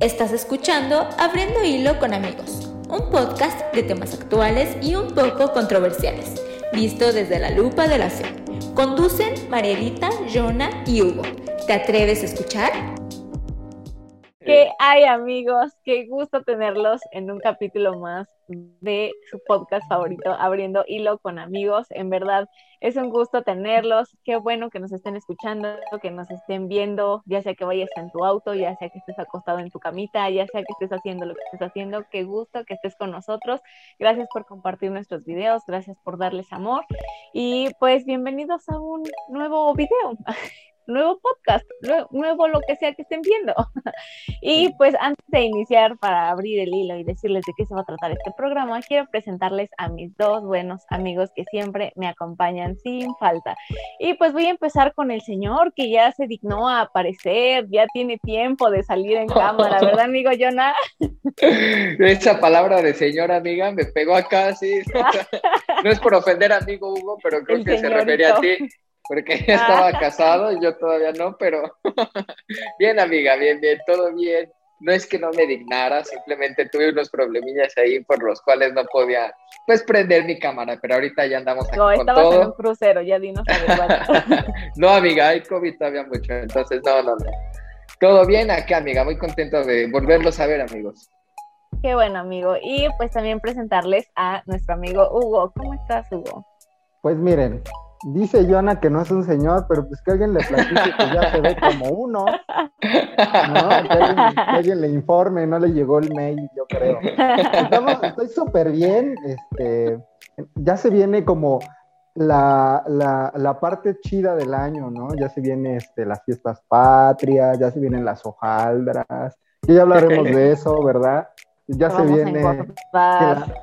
Estás escuchando Abriendo Hilo con Amigos, un podcast de temas actuales y un poco controversiales, visto desde la lupa de la fe. Conducen Marielita, Jonah y Hugo. ¿Te atreves a escuchar? ¿Qué hay amigos? Qué gusto tenerlos en un capítulo más de su podcast favorito, Abriendo Hilo con Amigos. En verdad, es un gusto tenerlos. Qué bueno que nos estén escuchando, que nos estén viendo, ya sea que vayas en tu auto, ya sea que estés acostado en tu camita, ya sea que estés haciendo lo que estés haciendo. Qué gusto que estés con nosotros. Gracias por compartir nuestros videos, gracias por darles amor. Y pues bienvenidos a un nuevo video. nuevo podcast, nuevo, lo que sea que estén viendo. y pues antes de iniciar para abrir el hilo y decirles de qué se va a tratar este programa, quiero presentarles a mis dos buenos amigos que siempre me acompañan sin falta. Y pues voy a empezar con el señor que ya se dignó a aparecer, ya tiene tiempo de salir en cámara, ¿verdad, amigo Jonah? Esa palabra de señor, amiga, me pegó acá, sí. no es por ofender a amigo Hugo, pero creo que se refería a ti porque ella estaba casado y yo todavía no, pero bien amiga, bien, bien, todo bien. No es que no me dignara, simplemente tuve unos problemillas ahí por los cuales no podía, pues, prender mi cámara, pero ahorita ya andamos aquí no, estabas en un crucero, ya dinos a No, amiga, hay COVID todavía mucho, entonces no, no, no. Todo bien acá, amiga, muy contento de volverlos a ver, amigos. Qué bueno, amigo. Y pues también presentarles a nuestro amigo Hugo. ¿Cómo estás, Hugo? Pues miren, Dice Joana que no es un señor, pero pues que alguien le platique que ya se ve como uno. ¿no? Que alguien, le informe, no le llegó el mail, yo creo. estoy súper bien. Este, ya se viene como la, la, la, parte chida del año, ¿no? Ya se vienen este, las fiestas patrias, ya se vienen las hojaldras, ya hablaremos de eso, ¿verdad? Ya se viene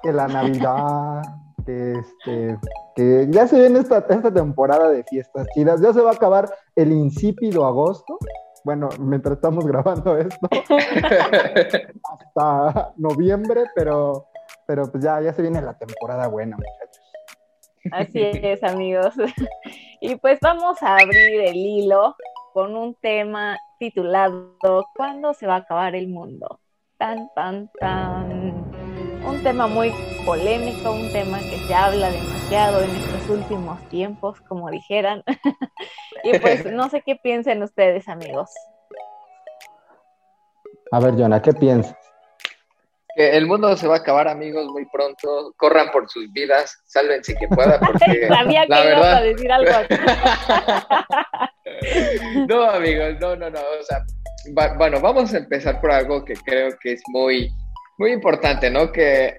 que la Navidad que, este, que ya se viene esta, esta temporada de fiestas chidas, ya se va a acabar el insípido agosto, bueno, mientras estamos grabando esto, hasta noviembre, pero, pero pues ya, ya se viene la temporada buena, muchachos. Así es, amigos. Y pues vamos a abrir el hilo con un tema titulado ¿Cuándo se va a acabar el mundo? Tan, tan, tan un tema muy polémico, un tema que se habla demasiado en estos últimos tiempos, como dijeran. y pues no sé qué piensen ustedes, amigos. A ver, Jonah, ¿qué piensas? Que el mundo se va a acabar, amigos, muy pronto. Corran por sus vidas, sálvense quien pueda, porque Sabía que la verdad... a decir algo así. no, amigos, no, no, no. O sea, bueno, vamos a empezar por algo que creo que es muy muy importante, ¿no? Que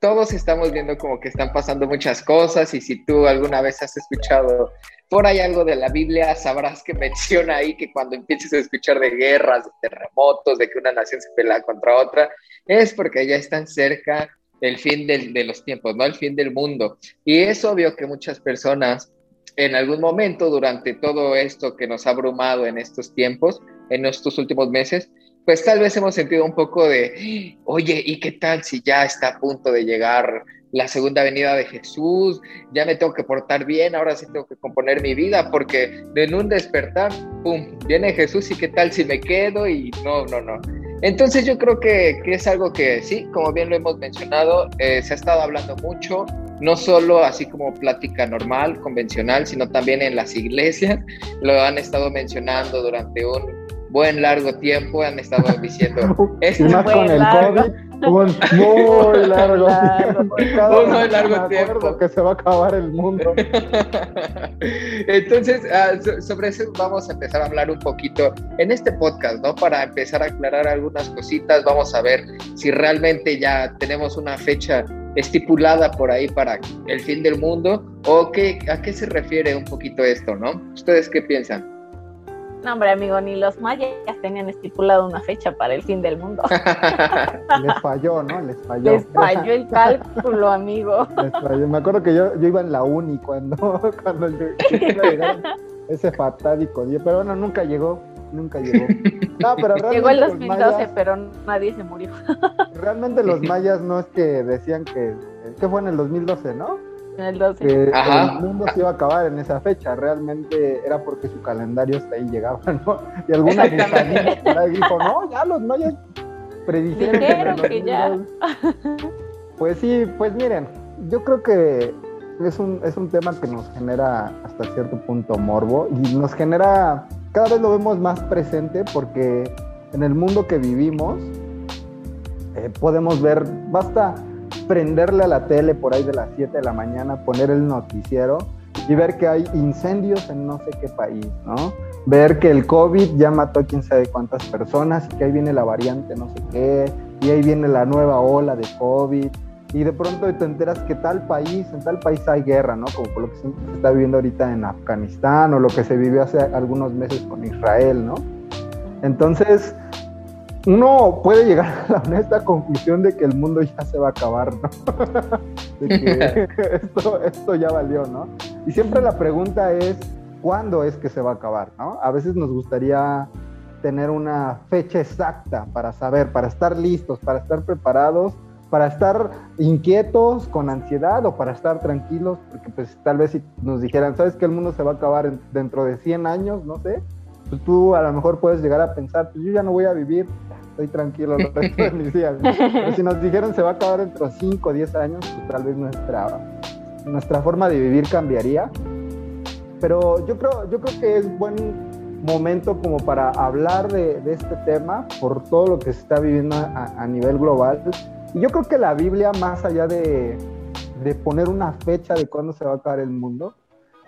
todos estamos viendo como que están pasando muchas cosas y si tú alguna vez has escuchado por ahí algo de la Biblia, sabrás que menciona ahí que cuando empieces a escuchar de guerras, de terremotos, de que una nación se pelea contra otra, es porque ya están cerca el fin de los tiempos, ¿no? El fin del mundo. Y es obvio que muchas personas en algún momento durante todo esto que nos ha abrumado en estos tiempos, en estos últimos meses, pues tal vez hemos sentido un poco de, oye, ¿y qué tal si ya está a punto de llegar la segunda venida de Jesús? Ya me tengo que portar bien, ahora sí tengo que componer mi vida, porque en un despertar, ¡pum!, viene Jesús y qué tal si me quedo y no, no, no. Entonces yo creo que, es algo que sí, como bien lo hemos mencionado, eh, se ha estado hablando mucho, no solo así como plática normal, convencional, sino también en las iglesias, lo han estado mencionando durante un buen largo tiempo han estado diciendo. Esto más con el COVID, un muy largo tiempo. Un muy largo tiempo. Que se va a acabar el mundo. Entonces, ah, sobre eso vamos a empezar a hablar un poquito en este podcast, ¿no? Para empezar a aclarar algunas cositas, vamos a ver si realmente ya tenemos una fecha estipulada por ahí para el fin del mundo o qué, a qué se refiere un poquito esto, ¿no? ¿Ustedes qué piensan? No, hombre, amigo, ni los mayas tenían estipulado una fecha para el fin del mundo. Les falló, ¿no? Les falló. Les falló el cálculo, amigo. Les falló. Me acuerdo que yo, yo iba en la uni cuando, cuando ese fatádico día, pero bueno, nunca llegó, nunca llegó. No, pero llegó el 2012, pero nadie se murió. Realmente los mayas no es que decían que, que fue en el 2012, ¿no? El 12. Que el mundo se iba a acabar en esa fecha, realmente era porque su calendario hasta ahí llegaba, ¿no? Y alguna ahí dijo, no, ya los mayas predijeron que, ya. Pues sí, pues miren, yo creo que es un, es un tema que nos genera hasta cierto punto morbo y nos genera, cada vez lo vemos más presente porque en el mundo que vivimos eh, podemos ver, basta prenderle a la tele por ahí de las 7 de la mañana, poner el noticiero y ver que hay incendios en no sé qué país, ¿no? Ver que el COVID ya mató a quién sabe cuántas personas y que ahí viene la variante no sé qué, y ahí viene la nueva ola de COVID, y de pronto te enteras que tal país, en tal país hay guerra, ¿no? Como por lo que se está viviendo ahorita en Afganistán o lo que se vivió hace algunos meses con Israel, ¿no? Entonces, uno puede llegar a la honesta conclusión de que el mundo ya se va a acabar, ¿no? de que esto, esto ya valió, ¿no? Y siempre la pregunta es, ¿cuándo es que se va a acabar, ¿no? A veces nos gustaría tener una fecha exacta para saber, para estar listos, para estar preparados, para estar inquietos, con ansiedad o para estar tranquilos, porque pues tal vez si nos dijeran, ¿sabes que el mundo se va a acabar dentro de 100 años? No sé, pues tú a lo mejor puedes llegar a pensar, pues yo ya no voy a vivir, estoy tranquilo el resto de mis días. Pero si nos dijeran se va a acabar dentro de 5 o 10 años, pues tal vez nuestra, nuestra forma de vivir cambiaría. Pero yo creo, yo creo que es buen momento como para hablar de, de este tema por todo lo que se está viviendo a, a nivel global y yo creo que la Biblia, más allá de, de poner una fecha de cuándo se va a acabar el mundo,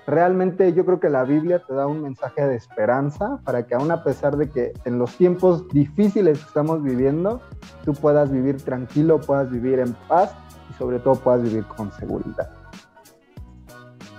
realmente yo creo que la Biblia te da un mensaje de esperanza para que aún a pesar de que en los tiempos difíciles que estamos viviendo, tú puedas vivir tranquilo, puedas vivir en paz y sobre todo puedas vivir con seguridad.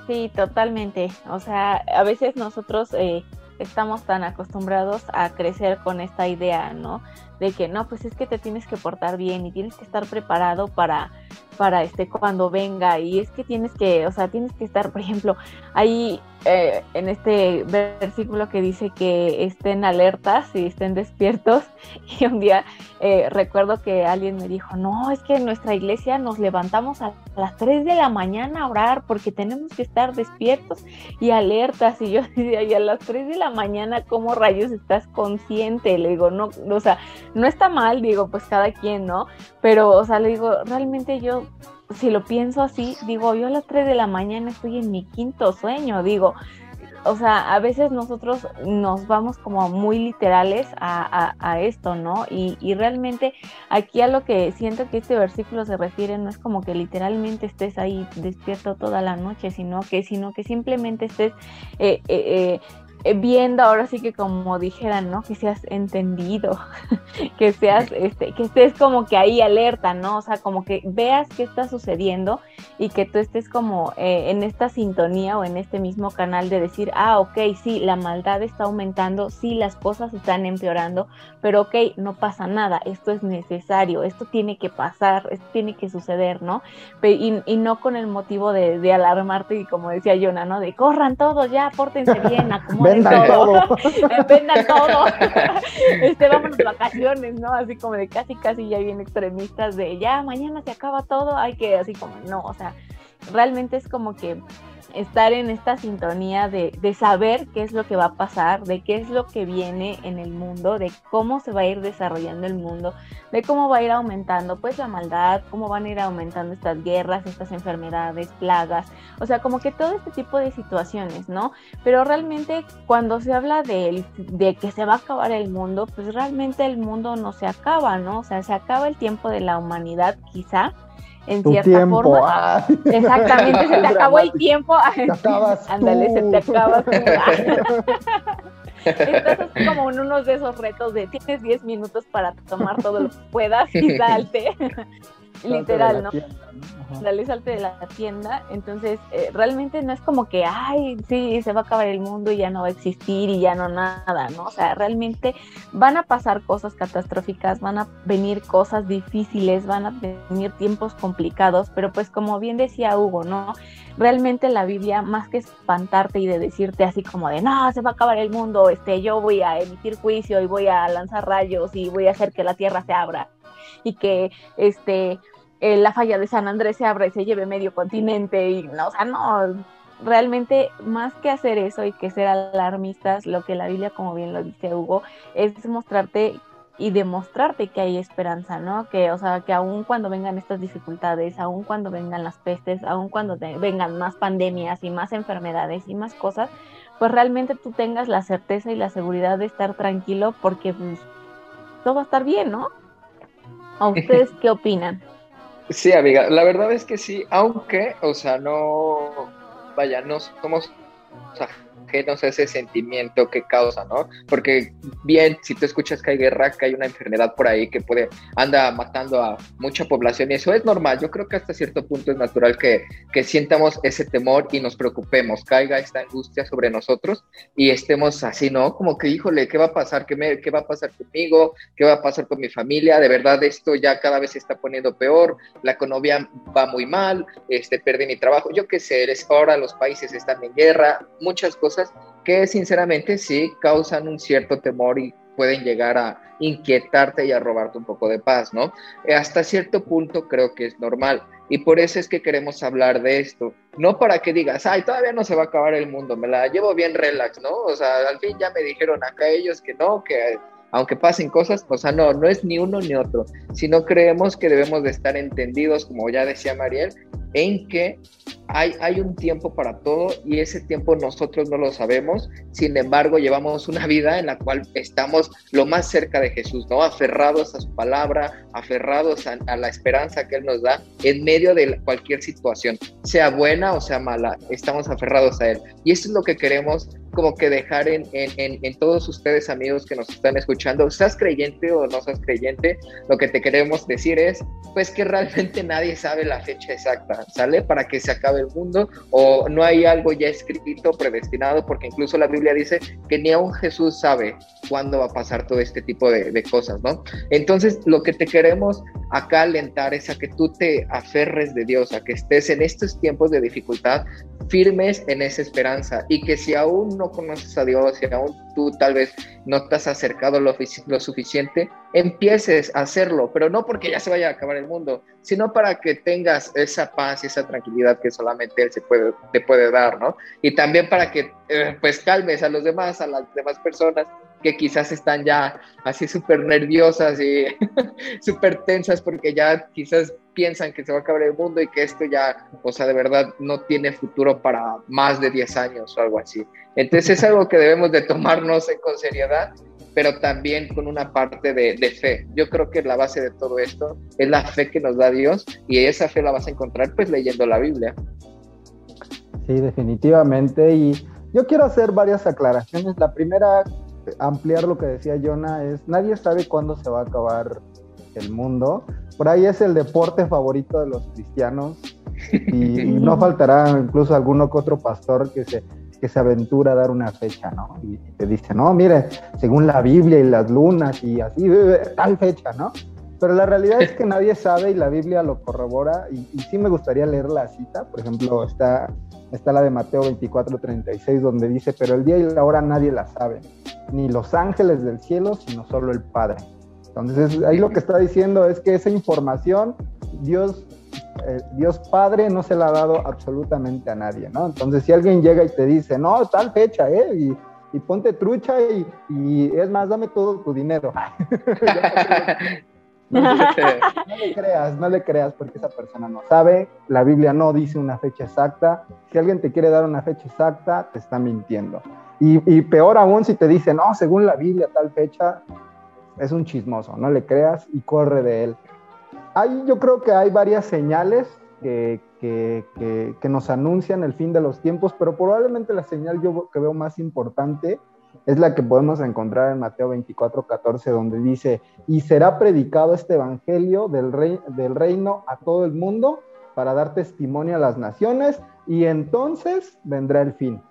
Sí, totalmente. O sea, a veces nosotros eh, estamos tan acostumbrados a crecer con esta idea, ¿no? De que no, pues es que te tienes que portar bien y tienes que estar preparado para para este cuando venga y es que tienes que, o sea, tienes que estar, por ejemplo, ahí eh, en este versículo que dice que estén alertas y estén despiertos y un día eh, recuerdo que alguien me dijo, no, es que en nuestra iglesia nos levantamos a las 3 de la mañana a orar porque tenemos que estar despiertos y alertas y yo decía, y a las 3 de la mañana, ¿cómo rayos estás consciente? Le digo, no, o sea, no está mal, digo, pues cada quien, ¿no? Pero, o sea, le digo, realmente yo si lo pienso así, digo, yo a las 3 de la mañana estoy en mi quinto sueño, digo, o sea, a veces nosotros nos vamos como muy literales a, esto, ¿no? Y, y, realmente aquí a lo que siento que este versículo se refiere no es como que literalmente estés ahí despierto toda la noche, sino que, sino que simplemente estés eh, eh eh, viendo ahora sí que como dijeran, ¿no? Que seas entendido, que seas, este, que estés como que ahí alerta, ¿no? O sea, como que veas qué está sucediendo y que tú estés como eh, en esta sintonía o en este mismo canal de decir, ah, ok, sí, la maldad está aumentando, sí, las cosas están empeorando, pero ok, no pasa nada, esto es necesario, esto tiene que pasar, esto tiene que suceder, ¿no? Y, y no con el motivo de, de alarmarte y como decía Jonah, ¿no? De corran todos ya, pórtense bien, acomoden Vendan todo. Vendan todo. este, vámonos de vacaciones, ¿no? Así como de casi, casi ya bien extremistas de ya, mañana se acaba todo, hay que, así como, no, o sea, realmente es como que estar en esta sintonía de, de, saber qué es lo que va a pasar, de qué es lo que viene en el mundo, de cómo se va a ir desarrollando el mundo, de cómo va a ir aumentando pues la maldad, cómo van a ir aumentando estas guerras, estas enfermedades, plagas, o sea, como que todo este tipo de situaciones, ¿no? Pero realmente cuando se habla de, de que se va a acabar el mundo, pues realmente el mundo no se acaba, ¿no? O sea, se acaba el tiempo de la humanidad quizá, en cierta forma. Ah. Exactamente, se te acabó el tiempo. Te acabas Ándale, se te acaba Estás como en uno de esos retos de tienes 10 minutos para tomar todo lo que puedas y salte. Literal, ¿no? Dale salte de la tienda. Entonces, eh, realmente no es como que, ay, sí, se va a acabar el mundo y ya no va a existir y ya no nada, ¿no? O sea, realmente van a pasar cosas catastróficas, van a venir cosas difíciles, van a venir tiempos complicados, pero pues como bien decía Hugo, ¿no? Realmente la Biblia, más que espantarte y de decirte así como de, no, se va a acabar el mundo, este, yo voy a emitir juicio y voy a lanzar rayos y voy a hacer que la tierra se abra y que este eh, la falla de San Andrés se abra y se lleve medio continente y no, o sea, no, realmente más que hacer eso y que ser alarmistas, lo que la Biblia, como bien lo dice Hugo, es mostrarte y demostrarte que hay esperanza, ¿no? Que, o sea, que aun cuando vengan estas dificultades, aun cuando vengan las pestes, aun cuando vengan más pandemias y más enfermedades y más cosas, pues realmente tú tengas la certeza y la seguridad de estar tranquilo porque pues, todo va a estar bien, ¿no? ¿A ustedes qué opinan? Sí, amiga, la verdad es que sí, aunque, o sea, no, vaya, no somos ajenos a ese sentimiento que causa, ¿no? Porque bien, si tú escuchas que hay guerra, que hay una enfermedad por ahí que puede, anda matando a mucha población y eso es normal. Yo creo que hasta cierto punto es natural que, que sientamos ese temor y nos preocupemos, caiga esta angustia sobre nosotros y estemos así, ¿no? Como que, híjole, ¿qué va a pasar? ¿Qué, me, qué va a pasar conmigo? ¿Qué va a pasar con mi familia? De verdad, esto ya cada vez se está poniendo peor, la economía va muy mal, este, perdí mi trabajo, yo qué sé, ahora los países están en guerra, muchas cosas que sinceramente sí causan un cierto temor y pueden llegar a inquietarte y a robarte un poco de paz, ¿no? Hasta cierto punto creo que es normal y por eso es que queremos hablar de esto, no para que digas, ay, todavía no se va a acabar el mundo, me la llevo bien relax, ¿no? O sea, al fin ya me dijeron acá ellos que no, que aunque pasen cosas, o sea, no, no es ni uno ni otro, sino creemos que debemos de estar entendidos, como ya decía Mariel, en que hay, hay, un tiempo para todo y ese tiempo nosotros no lo sabemos, sin embargo llevamos una vida en la cual estamos lo más cerca de Jesús, ¿no? Aferrados a su palabra, aferrados a, la esperanza que Él nos da en medio de cualquier situación, sea buena o sea mala, estamos aferrados a Él. Y eso es lo que queremos como que dejar en, en, en, todos ustedes amigos que nos están escuchando, seas creyente o no seas creyente, lo que te queremos decir es, pues que realmente nadie sabe la fecha exacta, ¿sale? Para que se acabe el mundo o no hay algo ya escrito, predestinado, porque incluso la Biblia dice que ni aún Jesús sabe cuándo va a pasar todo este tipo de, cosas, ¿no? Entonces, lo que te queremos acá alentar es a que tú te aferres de Dios, a que estés en estos tiempos de dificultad firmes en esa esperanza y que si aún no conoces a Dios, si aún tú tal vez no te has acercado lo, suficiente, empieces a hacerlo, pero no porque ya se vaya a acabar el mundo, sino para que tengas esa paz y esa tranquilidad que solamente Él se puede, te puede dar, ¿no? Y también para que eh, pues calmes a los demás, a las demás personas que quizás están ya así súper nerviosas y súper tensas porque ya quizás piensan que se va a acabar el mundo y que esto ya, o sea, de verdad no tiene futuro para más de 10 años o algo así. Entonces es algo que debemos de tomarnos con seriedad, pero también con una parte de, de, fe. Yo creo que la base de todo esto es la fe que nos da Dios y esa fe la vas a encontrar pues leyendo la Biblia. Sí, definitivamente. Y yo quiero hacer varias aclaraciones. La primera, ampliar lo que decía Jonah, es nadie sabe cuándo se va a acabar el mundo. Por ahí es el deporte favorito de los cristianos y, no faltará incluso alguno que otro pastor que se, que se aventura a dar una fecha, ¿no? Y te dice, no, mire, según la Biblia y las lunas y así, tal fecha, ¿no? Pero la realidad es que nadie sabe y la Biblia lo corrobora y, y sí me gustaría leer la cita, por ejemplo, está, está la de Mateo 24, 36, donde dice, pero el día y la hora nadie la sabe, ni los ángeles del cielo, sino solo el Padre. Entonces, ahí lo que está diciendo es que esa información Dios, eh, Dios Padre no se la ha dado absolutamente a nadie, ¿no? Entonces, si alguien llega y te dice, no, tal fecha, ¿eh? Y, ponte trucha y, y, es más, dame todo tu dinero. no, le creas, no le creas porque esa persona no sabe, la Biblia no dice una fecha exacta. Si alguien te quiere dar una fecha exacta, te está mintiendo. Y, y peor aún si te dice, no, según la Biblia, tal fecha, es un chismoso, no le creas y corre de él. Hay, yo creo que hay varias señales que, que, que, nos anuncian el fin de los tiempos, pero probablemente la señal que veo más importante es la que podemos encontrar en Mateo 24, 14, donde dice, y será predicado este evangelio del, rey, del reino a todo el mundo para dar testimonio a las naciones, y entonces vendrá el fin.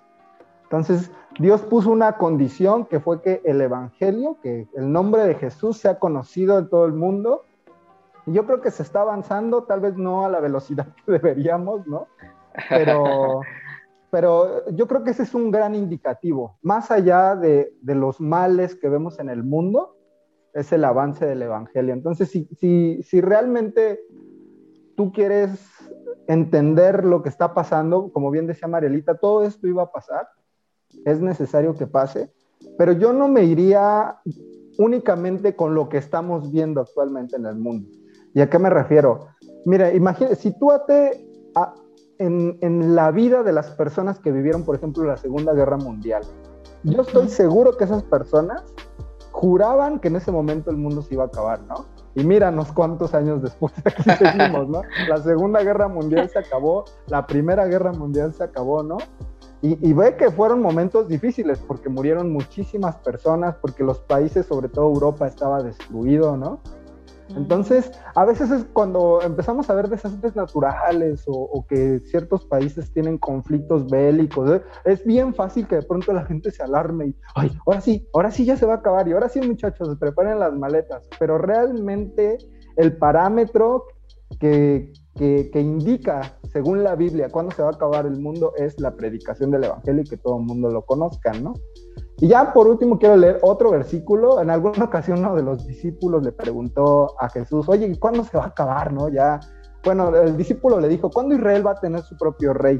Entonces, Dios puso una condición que fue que el Evangelio, que el nombre de Jesús sea conocido en todo el mundo. Y yo creo que se está avanzando, tal vez no a la velocidad que deberíamos, ¿no? Pero, pero yo creo que ese es un gran indicativo. Más allá de, de, los males que vemos en el mundo, es el avance del Evangelio. Entonces, si, si, si realmente tú quieres entender lo que está pasando, como bien decía Marielita, todo esto iba a pasar es necesario que pase, pero yo no me iría únicamente con lo que estamos viendo actualmente en el mundo. ¿Y a qué me refiero? Mira, imagínate, sitúate en, en, la vida de las personas que vivieron, por ejemplo, la Segunda Guerra Mundial. Yo estoy seguro que esas personas juraban que en ese momento el mundo se iba a acabar, ¿no? Y míranos cuántos años después aquí seguimos, ¿no? La Segunda Guerra Mundial se acabó, la Primera Guerra Mundial se acabó, ¿no? Y, ve que fueron momentos difíciles porque murieron muchísimas personas, porque los países, sobre todo Europa, estaba destruido, ¿no? Entonces, a veces es cuando empezamos a ver desastres naturales o, que ciertos países tienen conflictos bélicos, ¿eh? es bien fácil que de pronto la gente se alarme y, ay, ahora sí, ahora sí ya se va a acabar y ahora sí muchachos, preparen las maletas, pero realmente el parámetro que, que, indica, según la Biblia, cuándo se va a acabar el mundo es la predicación del Evangelio y que todo el mundo lo conozca, ¿no? Y ya por último quiero leer otro versículo. En alguna ocasión uno de los discípulos le preguntó a Jesús, oye, ¿cuándo se va a acabar, no? Ya, bueno, el discípulo le dijo, ¿cuándo Israel va a tener su propio rey?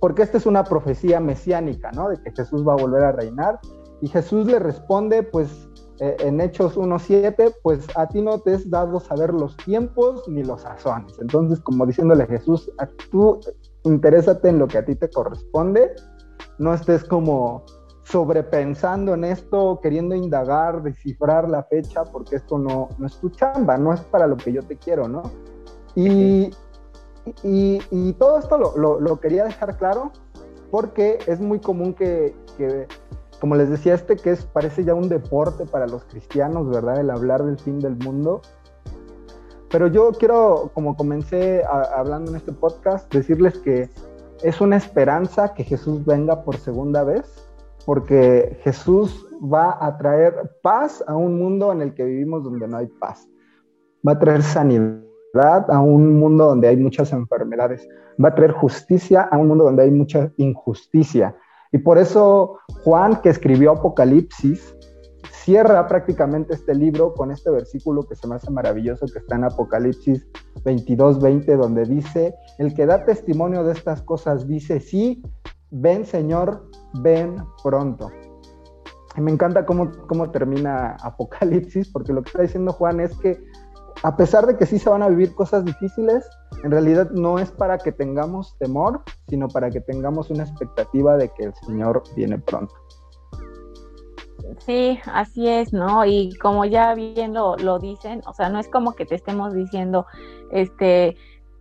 Porque esta es una profecía mesiánica, ¿no? De que Jesús va a volver a reinar. Y Jesús le responde, pues, eh, en Hechos 1.7, pues a ti no te es dado saber los tiempos ni los sazones. Entonces, como diciéndole a Jesús, tú interésate en lo que a ti te corresponde, no estés como sobrepensando en esto, queriendo indagar, descifrar la fecha, porque esto no, no es tu chamba, no es para lo que yo te quiero, ¿no? Y, y, todo esto lo, lo, quería dejar claro porque es muy común que, que, como les decía, este que es, parece ya un deporte para los cristianos, ¿verdad? El hablar del fin del mundo. Pero yo quiero, como comencé hablando en este podcast, decirles que es una esperanza que Jesús venga por segunda vez porque Jesús va a traer paz a un mundo en el que vivimos donde no hay paz. Va a traer sanidad a un mundo donde hay muchas enfermedades. Va a traer justicia a un mundo donde hay mucha injusticia. Y por eso Juan, que escribió Apocalipsis, cierra prácticamente este libro con este versículo que se me hace maravilloso, que está en Apocalipsis 22, 20, donde dice, el que da testimonio de estas cosas dice, sí, ven Señor, ven pronto. Y me encanta cómo, cómo termina Apocalipsis, porque lo que está diciendo Juan es que a pesar de que sí se van a vivir cosas difíciles, en realidad no es para que tengamos temor, sino para que tengamos una expectativa de que el Señor viene pronto. Sí, así es, ¿no? Y como ya bien lo, lo, dicen, o sea, no es como que te estemos diciendo, este,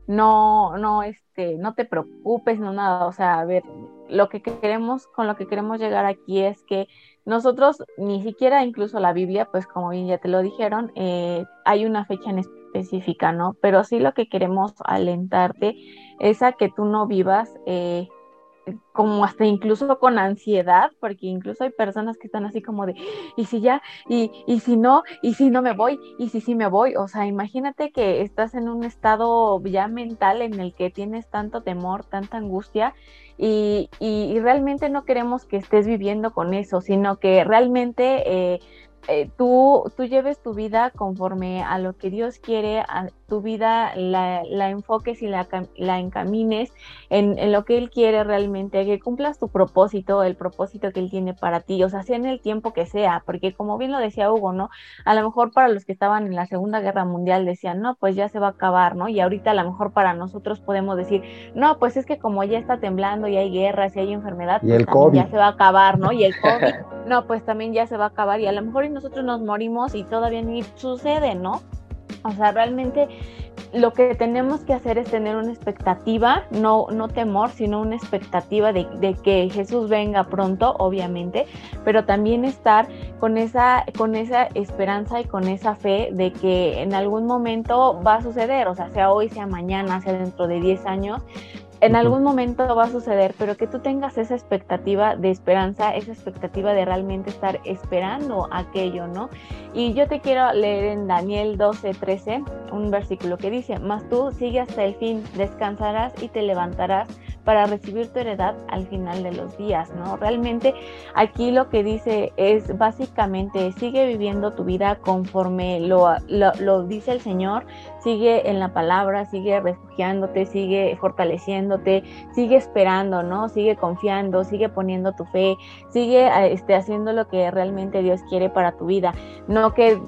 no, no, este, no te preocupes, no nada, o sea, a ver, lo que queremos, con lo que queremos llegar aquí es que nosotros, ni siquiera incluso la Biblia, pues como bien ya te lo dijeron, eh, hay una fecha en específica, ¿no? Pero sí lo que queremos alentarte es a que tú no vivas eh, como hasta incluso con ansiedad, porque incluso hay personas que están así como de, y si ya, y, y si no, y si no me voy, y si sí me voy, o sea, imagínate que estás en un estado ya mental en el que tienes tanto temor, tanta angustia, y, y, realmente no queremos que estés viviendo con eso, sino que realmente eh, eh, tú, tú lleves tu vida conforme a lo que Dios quiere, tu vida la, la enfoques y la, la encamines en, en, lo que Él quiere realmente, que cumplas tu propósito, el propósito que Él tiene para ti, o sea, sea en el tiempo que sea, porque como bien lo decía Hugo, ¿no? A lo mejor para los que estaban en la Segunda Guerra Mundial decían, no, pues ya se va a acabar, ¿no? Y ahorita a lo mejor para nosotros podemos decir, no, pues es que como ya está temblando y hay guerras y hay enfermedad, y el COVID. ya se va a acabar, ¿no? Y el COVID, no, pues también ya se va a acabar y a lo mejor nosotros nos morimos y todavía ni sucede, ¿no? O sea, realmente lo que tenemos que hacer es tener una expectativa, no, no temor, sino una expectativa de, de, que Jesús venga pronto, obviamente, pero también estar con esa, con esa esperanza y con esa fe de que en algún momento va a suceder, o sea, sea hoy, sea mañana, sea dentro de 10 años, en algún momento va a suceder, pero que tú tengas esa expectativa de esperanza, esa expectativa de realmente estar esperando aquello, ¿no? Y yo te quiero leer en Daniel 12, 13 un versículo que dice, mas tú sigue hasta el fin, descansarás y te levantarás para recibir tu heredad al final de los días, ¿no? Realmente aquí lo que dice es básicamente sigue viviendo tu vida conforme lo, lo, lo dice el Señor, sigue en la palabra, sigue refugiándote, sigue fortaleciéndote, sigue esperando, ¿no? Sigue confiando, sigue poniendo tu fe, sigue este, haciendo lo que realmente Dios quiere para tu vida. No que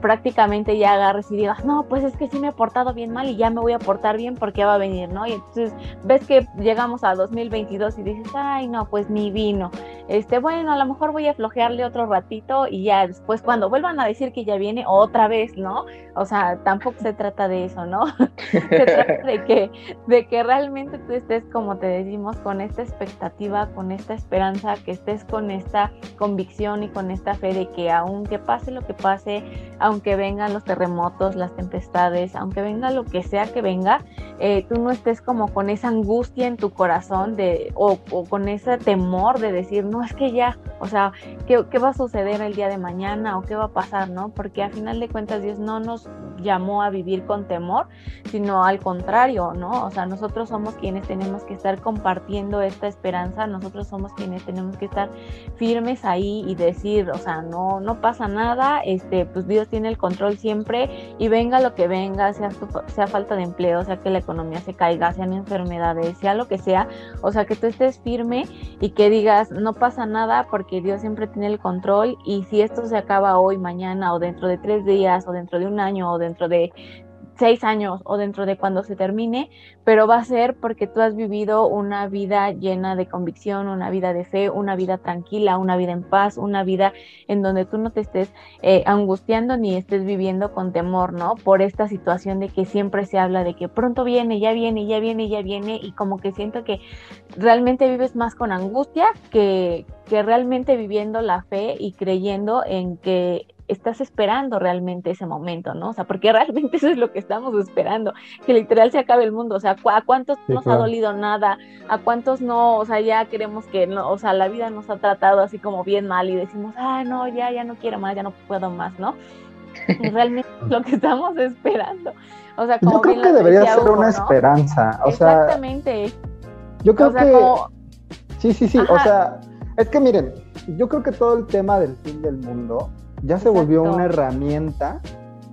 prácticamente ya agarres y digas, no, pues es que sí me he portado bien mal y ya me voy a portar bien porque va a venir, ¿no? Y entonces ves que llegamos a 2022 y dices, ay, no, pues ni vino. Este, bueno, a lo mejor voy a flojearle otro ratito y ya después cuando vuelvan a decir que ya viene otra vez, ¿no? O sea, tampoco se trata de eso, ¿no? se trata de que, de que realmente tú estés, como te decimos, con esta expectativa, con esta esperanza, que estés con esta convicción y con esta fe de que aunque pase lo que pase, aunque vengan los terremotos, las tempestades, aunque venga lo que sea que venga, eh, tú no estés como con esa angustia en tu corazón de, o, con ese temor de decir, no, es que ya, o sea, ¿qué, ¿qué, va a suceder el día de mañana o qué va a pasar, no? Porque a final de cuentas Dios no nos llamó a vivir con temor, sino al contrario, ¿no? O sea, nosotros somos quienes tenemos que estar compartiendo esta esperanza, nosotros somos quienes tenemos que estar firmes ahí y decir, o sea, no, no pasa nada, este, pues Dios tiene el control siempre y venga lo que venga, sea, sea falta de empleo, sea que la economía se caiga, sean enfermedades, sea lo que sea, o sea, que tú estés firme y que digas, no pasa nada porque Dios siempre tiene el control y si esto se acaba hoy, mañana o dentro de tres días o dentro de un año o dentro de seis años o dentro de cuando se termine, pero va a ser porque tú has vivido una vida llena de convicción, una vida de fe, una vida tranquila, una vida en paz, una vida en donde tú no te estés eh, angustiando ni estés viviendo con temor, ¿no? Por esta situación de que siempre se habla de que pronto viene, ya viene, ya viene, ya viene, y como que siento que realmente vives más con angustia que, que realmente viviendo la fe y creyendo en que estás esperando realmente ese momento, ¿no? O sea, porque realmente eso es lo que estamos esperando, que literal se acabe el mundo, o sea, ¿a cuántos no nos ha dolido nada? ¿A cuántos no, o sea, ya queremos que, no, o sea, la vida nos ha tratado así como bien mal y decimos, ah, no, ya, ya no quiero más, ya no puedo más, ¿no? Y realmente lo que estamos esperando. O sea, como yo creo que debería ser una esperanza, o sea. Exactamente. Yo creo que. Sí, sí, sí, o sea, es que miren, yo creo que todo el tema del fin del mundo ya se volvió una herramienta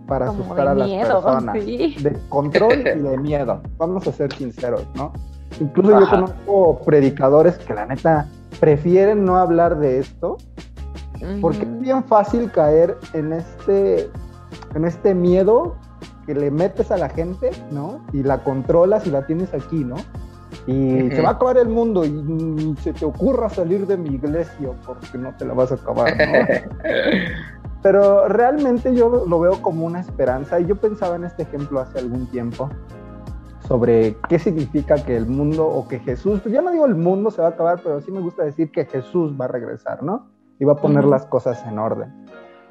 para asustar a las personas. De control y de miedo. Vamos a ser sinceros, ¿no? Incluso yo conozco predicadores que la neta prefieren no hablar de esto porque es bien fácil caer en este, en este miedo que le metes a la gente, ¿no? Y la controlas y la tienes aquí, ¿no? Y se va a acabar el mundo y se te ocurra salir de mi iglesia porque no te la vas a acabar. ¿no? Pero realmente yo lo veo como una esperanza y yo pensaba en este ejemplo hace algún tiempo sobre qué significa que el mundo o que Jesús, pues ya no digo el mundo se va a acabar, pero sí me gusta decir que Jesús va a regresar, ¿no? Y va a poner las cosas en orden.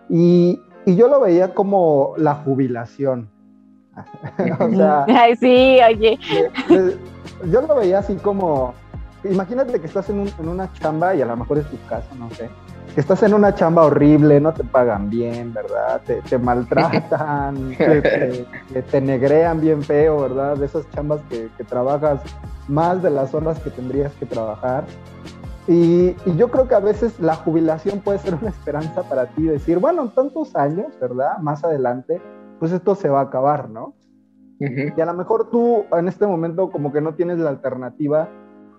Y, y yo lo veía como la jubilación. o sea, Ay, sí, oye. Yo lo veía así como, imagínate que estás en, un, en, una chamba y a lo mejor es tu caso, no sé, que estás en una chamba horrible, no te pagan bien, ¿verdad? Te, maltratan, te, te, negrean bien feo, ¿verdad? De esas chambas que, trabajas más de las horas que tendrías que trabajar. Y, y, yo creo que a veces la jubilación puede ser una esperanza para ti, decir, bueno, tantos años, ¿verdad? Más adelante, pues esto se va a acabar, ¿no? Y a lo mejor tú en este momento como que no tienes la alternativa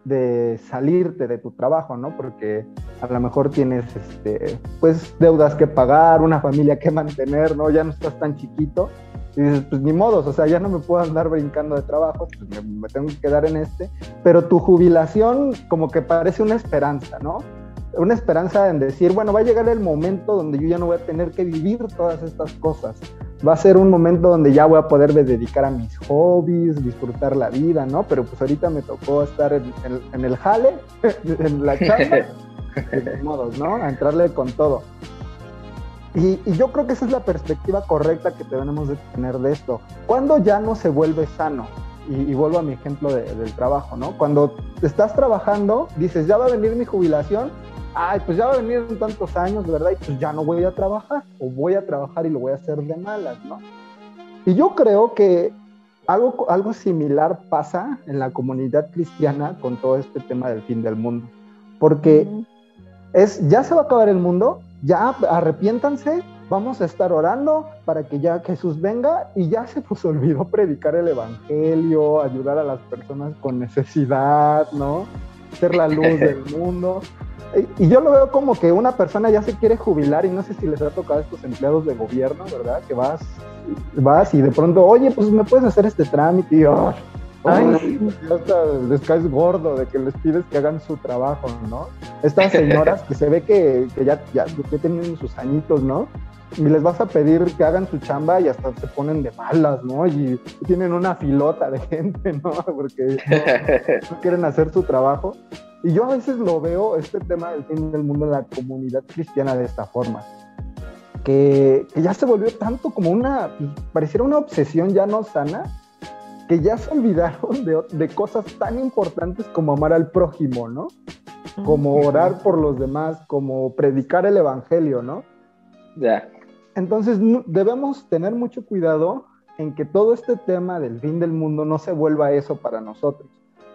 de salirte de tu trabajo, ¿no? Porque a lo mejor tienes, este, pues, deudas que pagar, una familia que mantener, ¿no? Ya no estás tan chiquito. Y dices, pues ni modos, o sea, ya no me puedo andar brincando de trabajo, pues me, me tengo que quedar en este. Pero tu jubilación como que parece una esperanza, ¿no? una esperanza en decir, bueno, va a llegar el momento donde yo ya no voy a tener que vivir todas estas cosas. Va a ser un momento donde ya voy a poder dedicar a mis hobbies, disfrutar la vida, ¿no? Pero pues ahorita me tocó estar en, el jale, en la chamba, de modos, ¿no? A entrarle con todo. Y, yo creo que esa es la perspectiva correcta que tenemos de tener de esto. Cuando ya no se vuelve sano, y, vuelvo a mi ejemplo del trabajo, ¿no? Cuando estás trabajando, dices, ya va a venir mi jubilación, ay, pues ya va a venir en tantos años, ¿verdad? Y pues ya no voy a trabajar, o voy a trabajar y lo voy a hacer de malas, ¿no? Y yo creo que algo, algo similar pasa en la comunidad cristiana con todo este tema del fin del mundo, porque es, ya se va a acabar el mundo, ya arrepiéntanse, vamos a estar orando para que ya Jesús venga y ya se nos olvidó predicar el Evangelio, ayudar a las personas con necesidad, ¿no? Ser la luz del mundo. Y yo lo veo como que una persona ya se quiere jubilar y no sé si les ha tocado a estos empleados de gobierno, ¿verdad? Que vas, vas y de pronto, oye, pues me puedes hacer este trámite y oh, Ay, ya hasta les caes gordo de que les pides que hagan su trabajo, ¿no? Estas señoras que se ve que, ya, ya, que tienen sus añitos, ¿no? Y les vas a pedir que hagan su chamba y hasta se ponen de malas, ¿no? Y tienen una filota de gente, ¿no? Porque no, quieren hacer su trabajo. Y yo a veces lo veo, este tema del fin del mundo en la comunidad cristiana de esta forma. Que, que ya se volvió tanto como una, pues, pareciera una obsesión ya no sana, que ya se olvidaron de, cosas tan importantes como amar al prójimo, ¿no? Como orar por los demás, como predicar el evangelio, ¿no? Ya. Entonces debemos tener mucho cuidado en que todo este tema del fin del mundo no se vuelva eso para nosotros.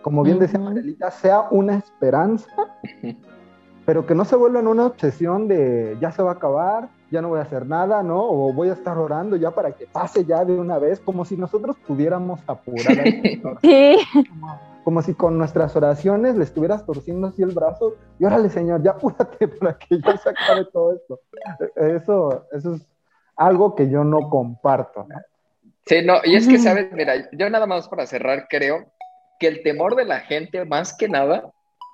Como bien decía Marelita, sea una esperanza, pero que no se vuelva en una obsesión de ya se va a acabar, ya no voy a hacer nada, ¿no? O voy a estar orando ya para que pase ya de una vez, como si nosotros pudiéramos apurar. sí. Como, si con nuestras oraciones le estuvieras torciendo así el brazo y órale, Señor, ya apúrate para que ya se acabe todo esto. Eso, eso es algo que yo no comparto. Sí, no, y es que, ¿sabes? Mira, yo nada más para cerrar, creo que el temor de la gente, más que nada,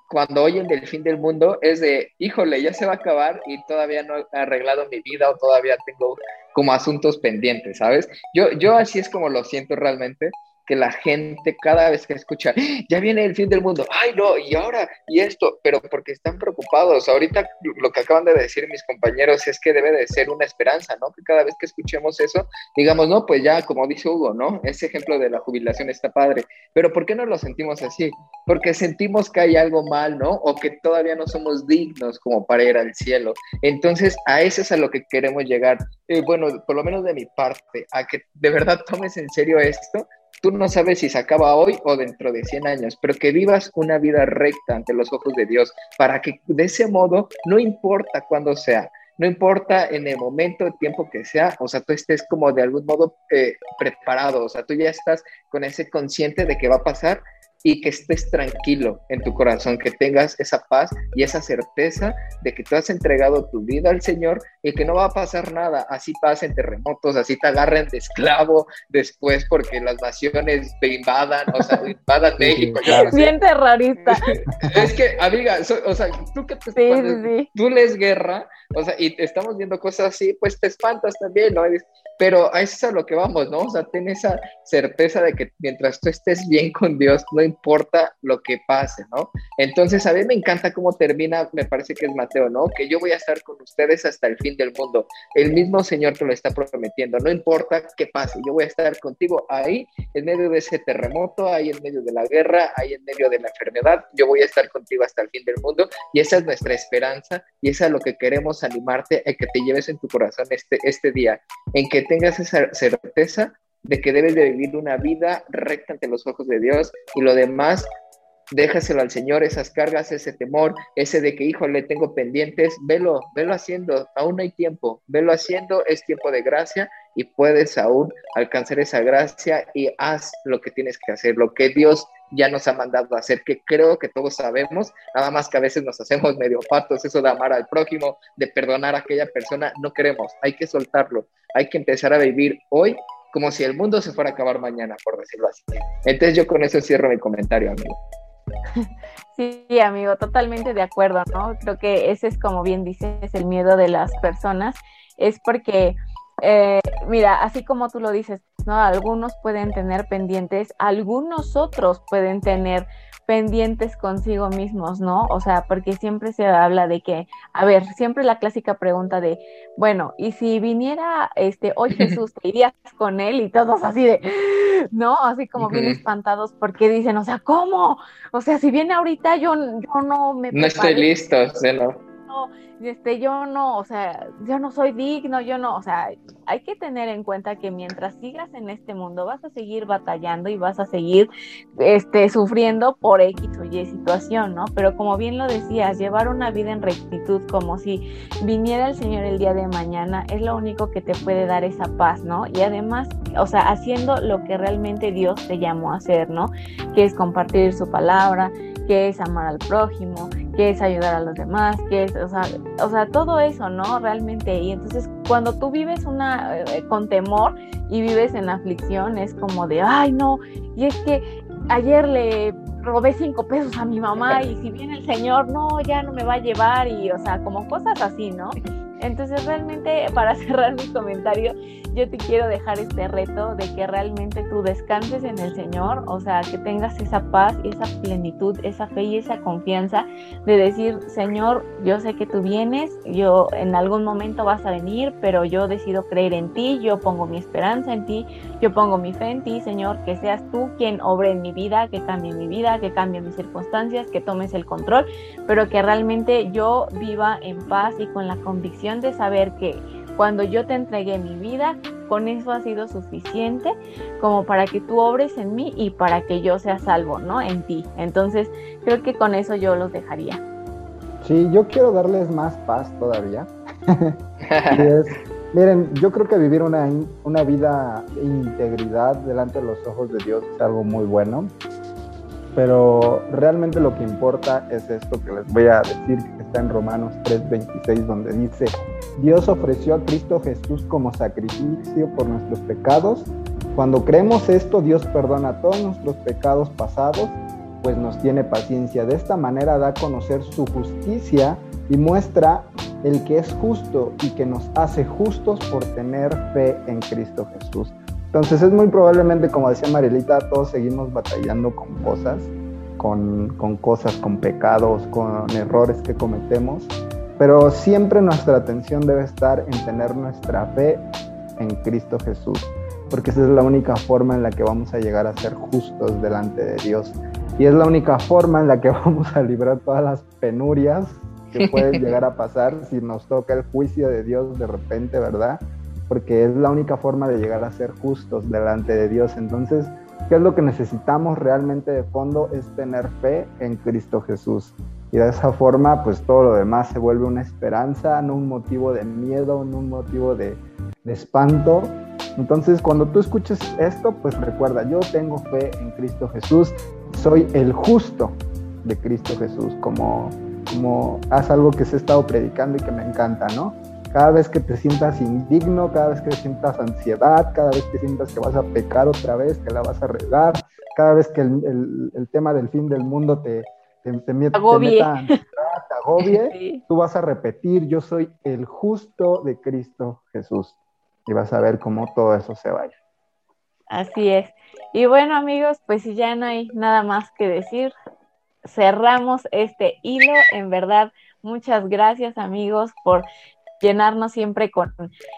cuando oyen del fin del mundo es de, híjole, ya se va a acabar y todavía no he arreglado mi vida o todavía tengo como asuntos pendientes, ¿sabes? Yo, yo así es como lo siento realmente que la gente cada vez que escucha, ya viene el fin del mundo, ay no, y ahora, y esto, pero porque están preocupados. Ahorita lo que acaban de decir mis compañeros es que debe de ser una esperanza, ¿no? Que cada vez que escuchemos eso, digamos, no, pues ya, como dice Hugo, ¿no? Ese ejemplo de la jubilación está padre, pero ¿por qué no lo sentimos así? Porque sentimos que hay algo mal, ¿no? O que todavía no somos dignos como para ir al cielo. Entonces, a eso es a lo que queremos llegar. Eh, bueno, por lo menos de mi parte, a que de verdad tomes en serio esto Tú no sabes si se acaba hoy o dentro de 100 años, pero que vivas una vida recta ante los ojos de Dios, para que de ese modo, no importa cuándo sea, no importa en el momento, el tiempo que sea, o sea, tú estés como de algún modo eh, preparado, o sea, tú ya estás con ese consciente de que va a pasar y que estés tranquilo en tu corazón, que tengas esa paz y esa certeza de que tú has entregado tu vida al Señor y que no va a pasar nada, así pasen terremotos, así te agarren de esclavo después porque las naciones te invadan, o sea, invadan México. Bien terrorista. Es que, amiga, o sea, tú que te, tú lees guerra, o sea, y estamos viendo cosas así, pues te espantas también, ¿no? Pero a eso es a lo que vamos, ¿no? O sea, ten esa certeza de que mientras tú estés bien con Dios, no importa lo que pase, ¿no? Entonces, a mí me encanta cómo termina, me parece que es Mateo, ¿no? Que yo voy a estar con ustedes hasta el fin del mundo. El mismo Señor te lo está prometiendo, no importa qué pase, yo voy a estar contigo ahí, en medio de ese terremoto, ahí en medio de la guerra, ahí en medio de la enfermedad, yo voy a estar contigo hasta el fin del mundo. Y esa es nuestra esperanza y esa es lo que queremos animarte a que te lleves en tu corazón este, este día, en que tengas esa certeza de que debes de vivir una vida recta ante los ojos de Dios y lo demás déjaselo al Señor, esas cargas, ese temor, ese de que, híjole, tengo pendientes, velo, velo haciendo, aún hay tiempo, velo haciendo, es tiempo de gracia y puedes aún alcanzar esa gracia y haz lo que tienes que hacer, lo que Dios ya nos ha mandado hacer, que creo que todos sabemos, nada más que a veces nos hacemos medio patos, eso de amar al prójimo, de perdonar a aquella persona, no queremos, hay que soltarlo, hay que empezar a vivir hoy como si el mundo se fuera a acabar mañana, por decirlo así. Entonces yo con eso cierro mi comentario, amigo. Sí, amigo, totalmente de acuerdo, ¿no? Creo que ese es, como bien dices, el miedo de las personas, es porque, eh, mira, así como tú lo dices, ¿no? Algunos pueden tener pendientes, algunos otros pueden tener pendientes consigo mismos, ¿no? O sea, porque siempre se habla de que, a ver, siempre la clásica pregunta de, bueno, y si viniera este hoy Jesús, ¿te irías con él? Y todos así de, ¿no? Así como bien espantados porque dicen, o sea, ¿cómo? O sea, si viene ahorita yo, yo no me... No estoy listo, ¿sí, no? Este, yo no, o sea, yo no soy digno, yo no, o sea, hay que tener en cuenta que mientras sigas en este mundo vas a seguir batallando y vas a seguir este, sufriendo por X o Y situación, ¿no? Pero como bien lo decías, llevar una vida en rectitud como si viniera el Señor el día de mañana es lo único que te puede dar esa paz, ¿no? Y además, o sea, haciendo lo que realmente Dios te llamó a hacer, ¿no? Que es compartir su palabra, que es amar al prójimo, que es ayudar a los demás, que es, o sea, o sea todo eso, ¿no? Realmente. Y entonces cuando tú vives una eh, con temor y vives en aflicción, es como de, ay, no, y es que ayer le robé cinco pesos a mi mamá y si viene el señor, no, ya no me va a llevar y, o sea, como cosas así, ¿no? Entonces realmente para cerrar mi comentario, yo te quiero dejar este reto de que realmente tú descanses en el Señor, o sea, que tengas esa paz, esa plenitud, esa fe y esa confianza de decir, Señor, yo sé que tú vienes, yo en algún momento vas a venir, pero yo decido creer en ti, yo pongo mi esperanza en ti, yo pongo mi fe en ti, Señor, que seas tú quien obre en mi vida, que cambie mi vida, que cambie mis circunstancias, que tomes el control, pero que realmente yo viva en paz y con la convicción de saber que cuando yo te entregué mi vida, con eso ha sido suficiente como para que tú obres en mí y para que yo sea salvo, ¿no? En ti. Entonces, creo que con eso yo los dejaría. Sí, yo quiero darles más paz todavía. miren, yo creo que vivir una, una vida de integridad delante de los ojos de Dios es algo muy bueno pero realmente lo que importa es esto que les voy a decir, que está en Romanos 3:26, donde dice, Dios ofreció a Cristo Jesús como sacrificio por nuestros pecados. Cuando creemos esto, Dios perdona todos nuestros pecados pasados, pues nos tiene paciencia. De esta manera da a conocer su justicia y muestra el que es justo y que nos hace justos por tener fe en Cristo Jesús. Entonces es muy probablemente, como decía Marielita, todos seguimos batallando con cosas, con, con, cosas, con pecados, con errores que cometemos, pero siempre nuestra atención debe estar en tener nuestra fe en Cristo Jesús, porque esa es la única forma en la que vamos a llegar a ser justos delante de Dios. Y es la única forma en la que vamos a librar todas las penurias que pueden llegar a pasar si nos toca el juicio de Dios de repente, ¿verdad? Porque es la única forma de llegar a ser justos delante de Dios. Entonces, ¿qué es lo que necesitamos realmente de fondo? Es tener fe en Cristo Jesús. Y de esa forma, pues todo lo demás se vuelve una esperanza, no un motivo de miedo, no un motivo de, espanto. Entonces, cuando tú escuches esto, pues recuerda, yo tengo fe en Cristo Jesús, soy el justo de Cristo Jesús, como, como haz algo que se ha estado predicando y que me encanta, ¿no? Cada vez que te sientas indigno, cada vez que sientas ansiedad, cada vez que sientas que vas a pecar otra vez, que la vas a regar, cada vez que el, tema del fin del mundo te, te, te, meta te agobie, tú vas a repetir, yo soy el justo de Cristo Jesús. Y vas a ver cómo todo eso se vaya. Así es. Y bueno amigos, pues si ya no hay nada más que decir, cerramos este hilo. En verdad, muchas gracias amigos por llenarnos siempre con,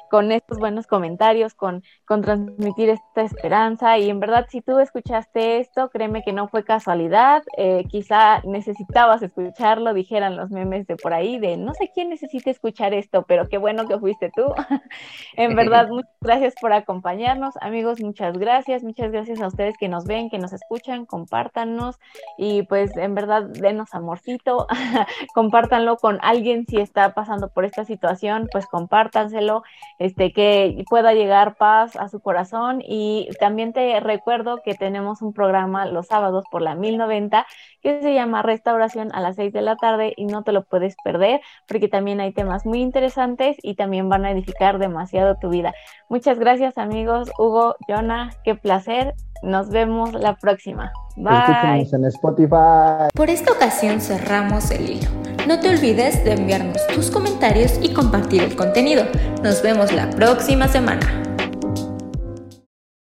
con estos buenos comentarios, con, con transmitir esta esperanza. Y en verdad, si tú escuchaste esto, créeme que no fue casualidad, eh, quizá necesitabas escucharlo, dijeran los memes de por ahí, de no sé quién necesita escuchar esto, pero qué bueno que fuiste tú. en verdad, muchas gracias por acompañarnos, amigos, muchas gracias, muchas gracias a ustedes que nos ven, que nos escuchan, compártanos. Y pues en verdad, denos amorcito, compártanlo con alguien si está pasando por esta situación pues compártanselo, este, que pueda llegar paz a su corazón. Y también te recuerdo que tenemos un programa los sábados por la 1090 que se llama Restauración a las 6 de la tarde y no te lo puedes perder porque también hay temas muy interesantes y también van a edificar demasiado tu vida. Muchas gracias amigos, Hugo, Jonah, qué placer. Nos vemos la próxima. Bye. en Spotify. Por esta ocasión cerramos el hilo. No te olvides de enviarnos tus comentarios y compartir el contenido. Nos vemos la próxima semana.